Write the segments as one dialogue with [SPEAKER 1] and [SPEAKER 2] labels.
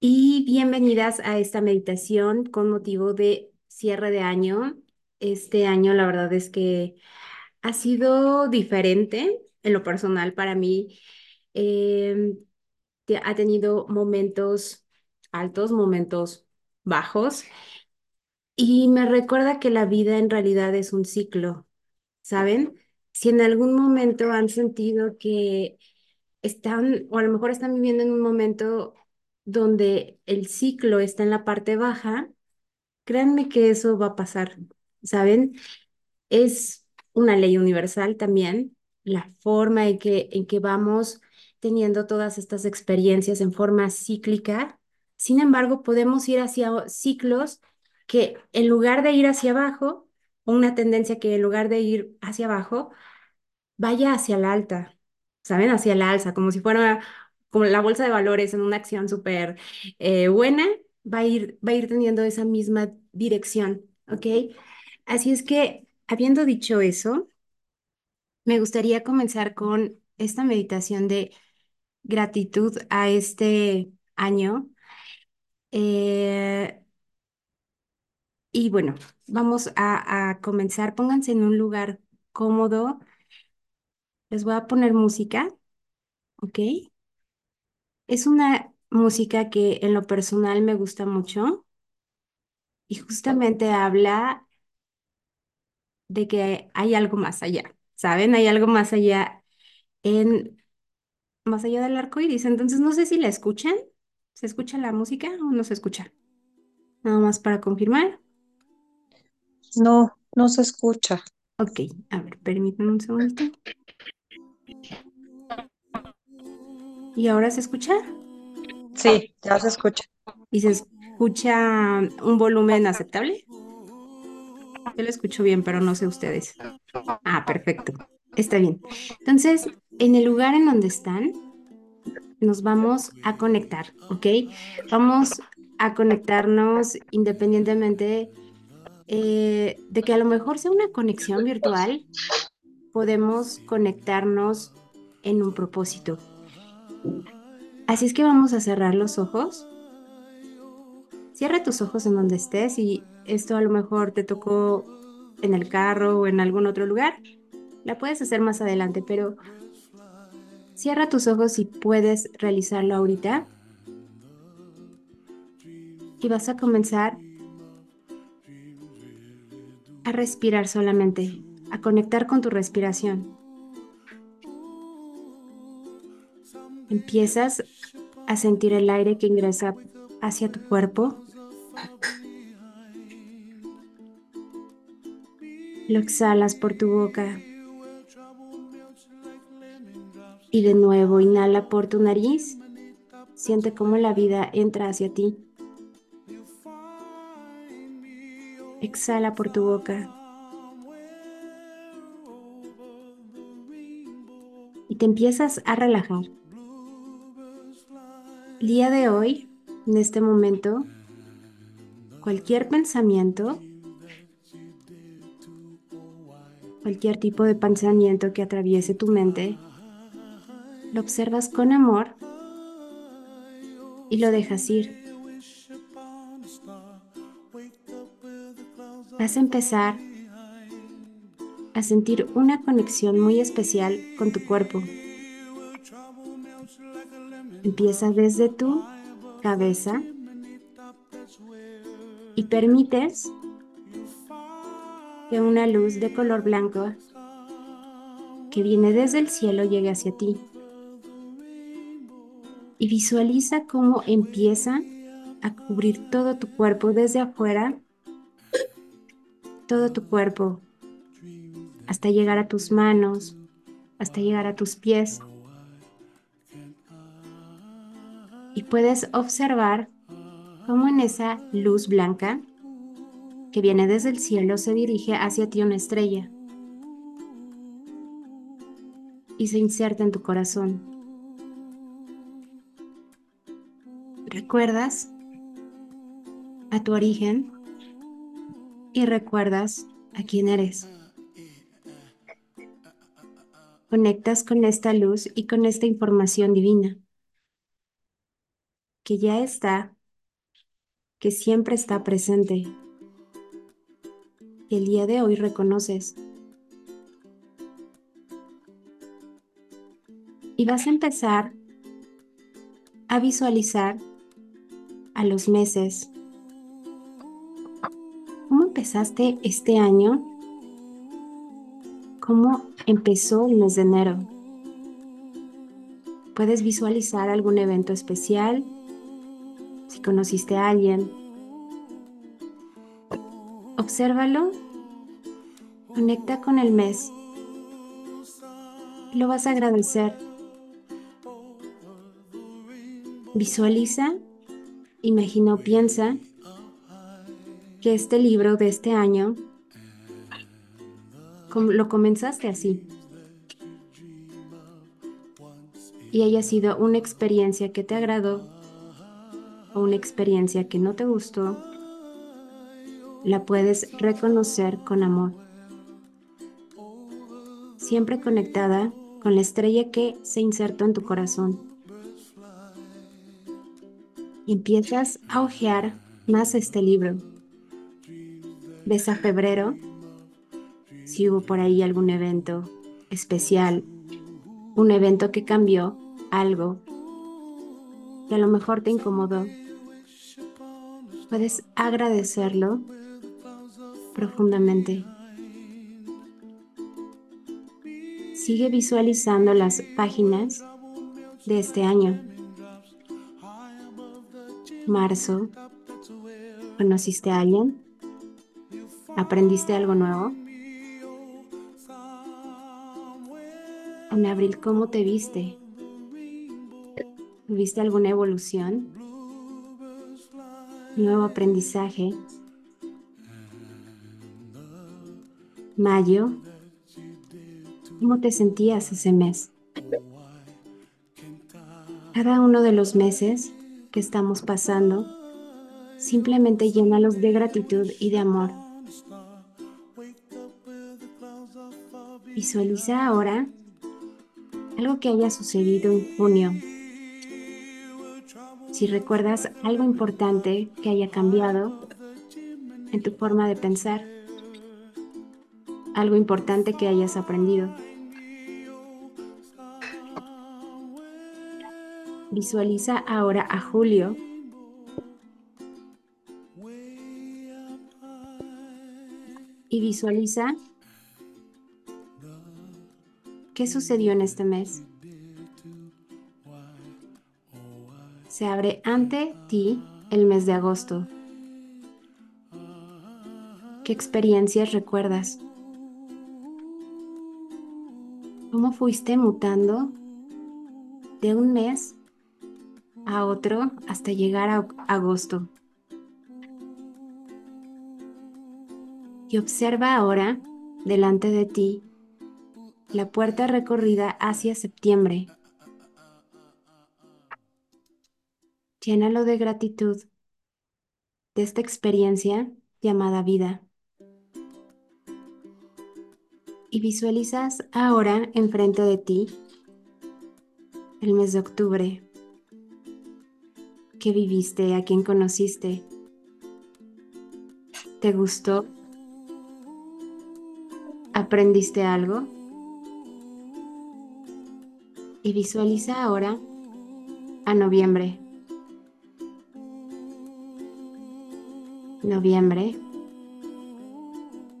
[SPEAKER 1] y bienvenidas a esta meditación con motivo de cierre de año. Este año la verdad es que ha sido diferente en lo personal para mí. Em, ha tenido momentos altos, momentos bajos y me recuerda que la vida en realidad es un ciclo, ¿saben? Si en algún momento han sentido que están, o a lo mejor están viviendo en un momento donde el ciclo está en la parte baja, créanme que eso va a pasar, ¿saben? Es una ley universal también, la forma en que, en que vamos teniendo todas estas experiencias en forma cíclica. Sin embargo, podemos ir hacia ciclos que en lugar de ir hacia abajo, una tendencia que en lugar de ir hacia abajo, vaya hacia la alta, ¿saben? Hacia la alza, como si fuera como la bolsa de valores en una acción súper eh, buena, va a ir, va a ir teniendo esa misma dirección, ¿ok? Así es que, habiendo dicho eso, me gustaría comenzar con esta meditación de gratitud a este año. Eh, y bueno, vamos a, a comenzar. Pónganse en un lugar cómodo. Les voy a poner música, ¿ok? Es una música que en lo personal me gusta mucho y justamente habla de que hay algo más allá, ¿saben? Hay algo más allá en, más allá del arco iris. Entonces no sé si la escuchan. ¿Se escucha la música o no se escucha? Nada más para confirmar.
[SPEAKER 2] No, no se escucha.
[SPEAKER 1] Ok, a ver, permítanme un segundito. ¿Y ahora se escucha?
[SPEAKER 2] Sí, ya se escucha.
[SPEAKER 1] ¿Y se escucha un volumen aceptable? Yo lo escucho bien, pero no sé ustedes. Ah, perfecto. Está bien. Entonces, en el lugar en donde están, nos vamos a conectar, ¿ok? Vamos a conectarnos independientemente eh, de que a lo mejor sea una conexión virtual, podemos conectarnos en un propósito. Así es que vamos a cerrar los ojos. Cierra tus ojos en donde estés y esto a lo mejor te tocó en el carro o en algún otro lugar. La puedes hacer más adelante, pero cierra tus ojos si puedes realizarlo ahorita. Y vas a comenzar a respirar solamente, a conectar con tu respiración. Empiezas a sentir el aire que ingresa hacia tu cuerpo. Lo exhalas por tu boca. Y de nuevo inhala por tu nariz. Siente cómo la vida entra hacia ti. Exhala por tu boca. Y te empiezas a relajar. Día de hoy, en este momento, cualquier pensamiento, cualquier tipo de pensamiento que atraviese tu mente, lo observas con amor y lo dejas ir. Vas a empezar a sentir una conexión muy especial con tu cuerpo. Empieza desde tu cabeza y permites que una luz de color blanco que viene desde el cielo llegue hacia ti. Y visualiza cómo empieza a cubrir todo tu cuerpo desde afuera, todo tu cuerpo, hasta llegar a tus manos, hasta llegar a tus pies. Y puedes observar cómo en esa luz blanca que viene desde el cielo se dirige hacia ti una estrella y se inserta en tu corazón. Recuerdas a tu origen y recuerdas a quién eres. Conectas con esta luz y con esta información divina. Que ya está, que siempre está presente, que el día de hoy reconoces. Y vas a empezar a visualizar a los meses. ¿Cómo empezaste este año? ¿Cómo empezó el mes de enero? Puedes visualizar algún evento especial, conociste a alguien. Obsérvalo, conecta con el mes. Lo vas a agradecer. Visualiza, imagina o piensa que este libro de este año lo comenzaste así y haya sido una experiencia que te agradó o una experiencia que no te gustó, la puedes reconocer con amor. Siempre conectada con la estrella que se insertó en tu corazón y empiezas a hojear más este libro. Ves a febrero, si hubo por ahí algún evento especial, un evento que cambió algo que a lo mejor te incomodó. Puedes agradecerlo profundamente. Sigue visualizando las páginas de este año marzo, ¿conociste a alguien? ¿Aprendiste algo nuevo? En abril, ¿cómo te viste? ¿Viste alguna evolución? ¿Nuevo aprendizaje? Mayo, ¿cómo te sentías ese mes? Cada uno de los meses que estamos pasando, simplemente llénalos de gratitud y de amor. Visualiza ahora algo que haya sucedido en junio. Si recuerdas algo importante que haya cambiado en tu forma de pensar, algo importante que hayas aprendido. Visualiza ahora a Julio. Y visualiza qué sucedió en este mes. Se abre ante ti el mes de agosto. ¿Qué experiencias recuerdas? ¿Cómo fuiste mutando de un mes a otro hasta llegar a agosto. Y observa ahora delante de ti la puerta recorrida hacia septiembre. Llénalo de gratitud de esta experiencia llamada vida. Y visualizas ahora enfrente de ti el mes de octubre, ¿Qué viviste? ¿A quién conociste? ¿Te gustó? ¿Aprendiste algo? Y visualiza ahora a noviembre. Noviembre,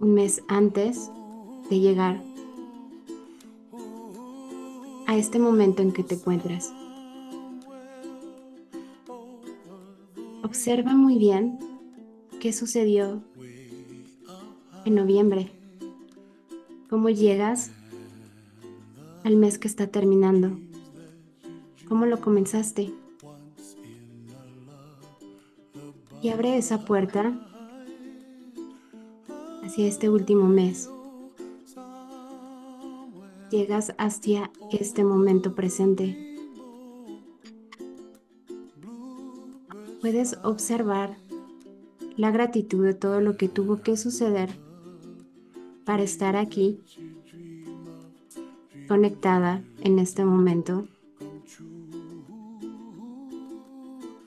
[SPEAKER 1] un mes antes de llegar a este momento en que te encuentras. Observa muy bien qué sucedió en noviembre, cómo llegas al mes que está terminando, cómo lo comenzaste. Y abre esa puerta hacia este último mes. Llegas hacia este momento presente. puedes observar la gratitud de todo lo que tuvo que suceder para estar aquí conectada en este momento,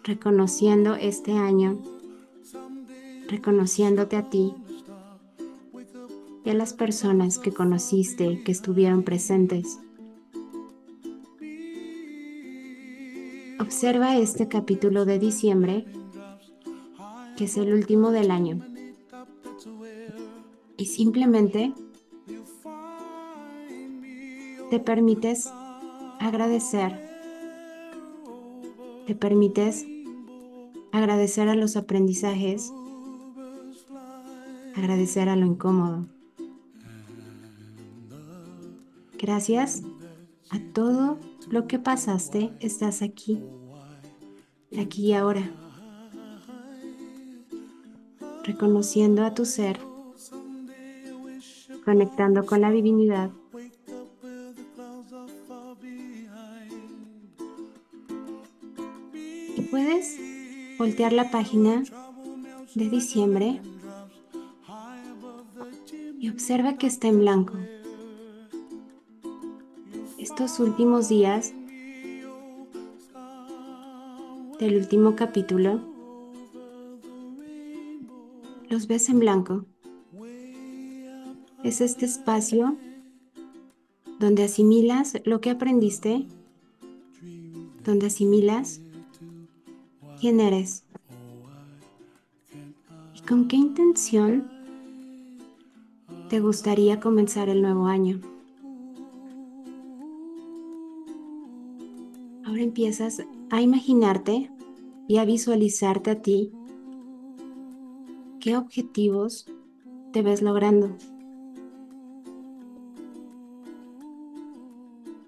[SPEAKER 1] reconociendo este año, reconociéndote a ti y a las personas que conociste, que estuvieron presentes. Observa este capítulo de diciembre, que es el último del año, y simplemente te permites agradecer, te permites agradecer a los aprendizajes, agradecer a lo incómodo. Gracias a todo lo que pasaste, estás aquí, aquí y ahora, reconociendo a tu ser, conectando con la divinidad. La página de diciembre y observa que está en blanco estos últimos días del último capítulo, los ves en blanco. Es este espacio donde asimilas lo que aprendiste, donde asimilas quién eres con qué intención te gustaría comenzar el nuevo año. Ahora empiezas a imaginarte y a visualizarte a ti qué objetivos te ves logrando.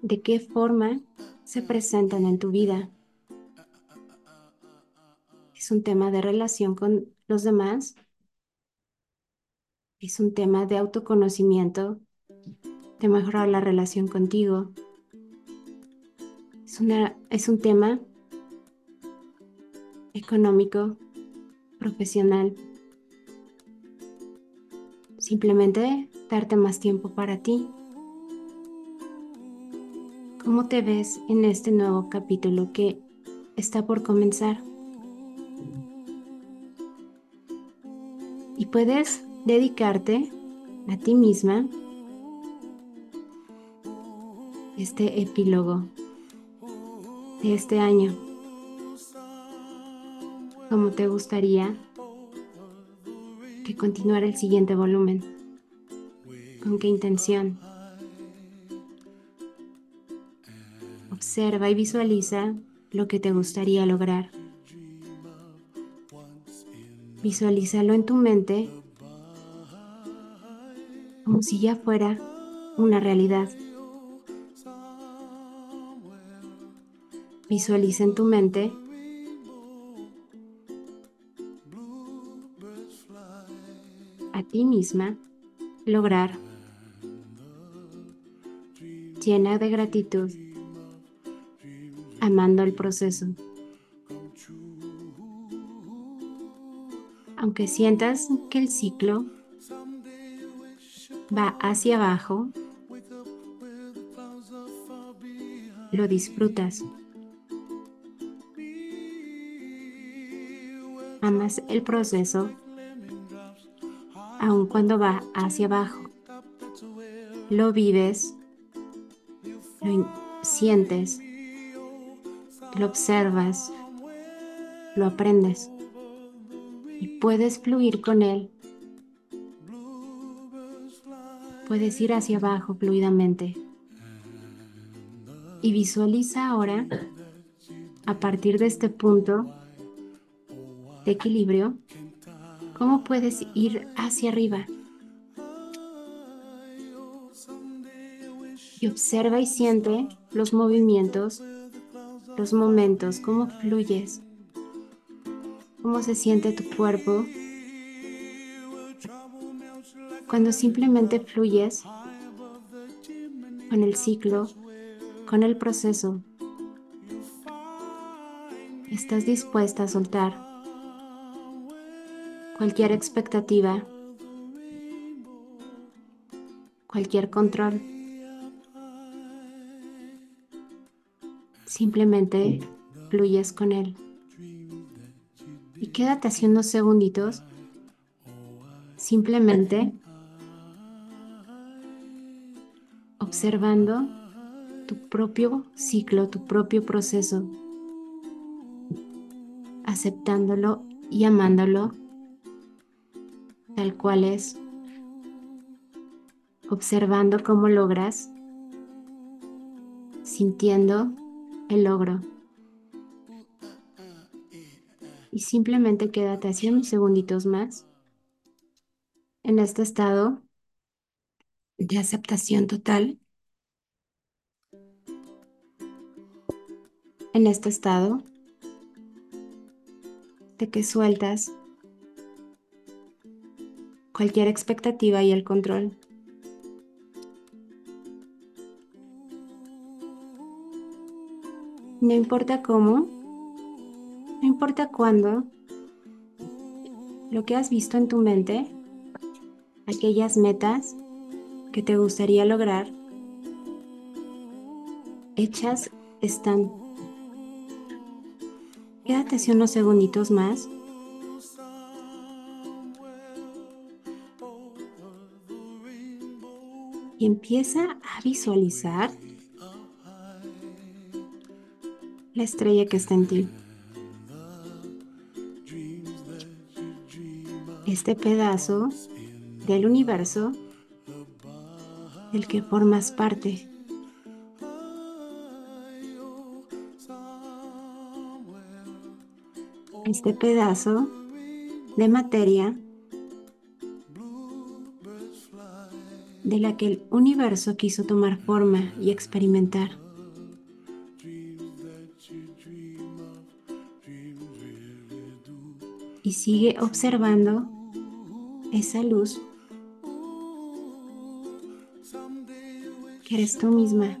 [SPEAKER 1] De qué forma se presentan en tu vida. Es un tema de relación con los demás. Es un tema de autoconocimiento, de mejorar la relación contigo. Es, es un tema económico, profesional. Simplemente darte más tiempo para ti. ¿Cómo te ves en este nuevo capítulo que está por comenzar? Puedes dedicarte a ti misma este epílogo de este año? ¿Cómo te gustaría que continuara el siguiente volumen? ¿Con qué intención? Observa y visualiza lo que te gustaría lograr. Visualízalo en tu mente como si ya fuera una realidad. Visualiza en tu mente a ti misma lograr llena de gratitud, amando el proceso. Aunque sientas que el ciclo va hacia abajo, lo disfrutas. amas el proceso aun cuando va hacia abajo. Lo vives, lo sientes, lo observas, lo aprendes y puedes fluir con él. Puedes ir hacia abajo fluidamente. Y visualiza ahora, a partir de este punto, de equilibrio, ¿cómo puedes ir hacia arriba? Y observa y siente los movimientos, los momentos, cómo fluyes, cómo se siente tu cuerpo. Cuando simplemente fluyes con el ciclo, con el proceso, estás dispuesta a soltar cualquier expectativa, cualquier control. Simplemente fluyes con él. Y quédate así unos segunditos, simplemente observando tu propio ciclo, tu propio proceso, aceptándolo y amándolo tal cual es, observando cómo logras, sintiendo el logro. Y simplemente quédate así unos segunditos más en este estado de aceptación total, en este estado de que sueltas cualquier expectativa y el control. No importa cómo, no importa cuándo, lo que has visto en tu mente, aquellas metas que te gustaría lograr, hechas están. Quédate así unos segunditos más. Y empieza a visualizar la estrella que está en ti. Este pedazo del universo del que formas parte. Este pedazo de materia de la que el universo quiso tomar forma y experimentar. Y sigue observando esa luz que eres tú misma.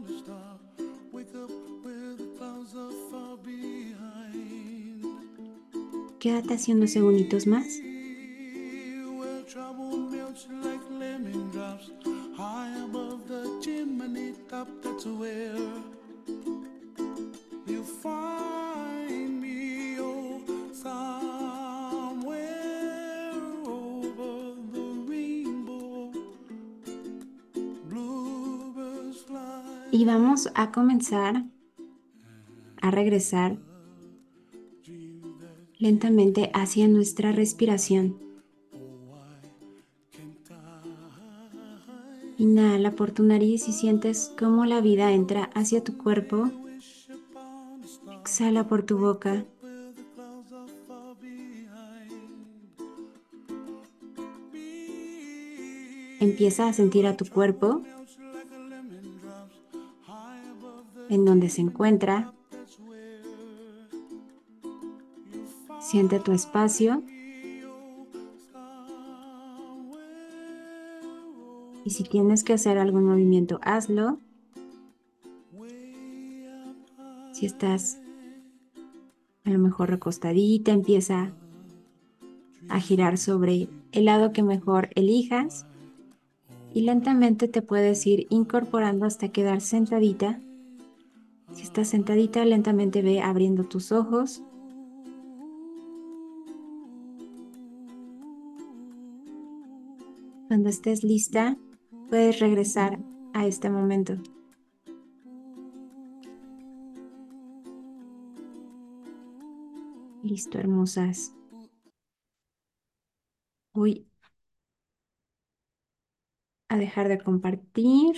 [SPEAKER 1] Quédate así unos segunditos más. Y vamos a comenzar a regresar lentamente hacia nuestra respiración. Inhala por tu nariz y sientes cómo la vida entra hacia tu cuerpo. Exhala por tu boca. Empieza a sentir a tu cuerpo en donde se encuentra. Siente tu espacio. Y si tienes que hacer algún movimiento, hazlo. Si estás a lo mejor recostadita, empieza a girar sobre el lado que mejor elijas y lentamente te puedes ir incorporando hasta quedar sentadita si estás sentadita, lentamente ve abriendo tus ojos. Cuando estés lista, puedes regresar a este momento. Listo, hermosas. Voy a dejar de compartir.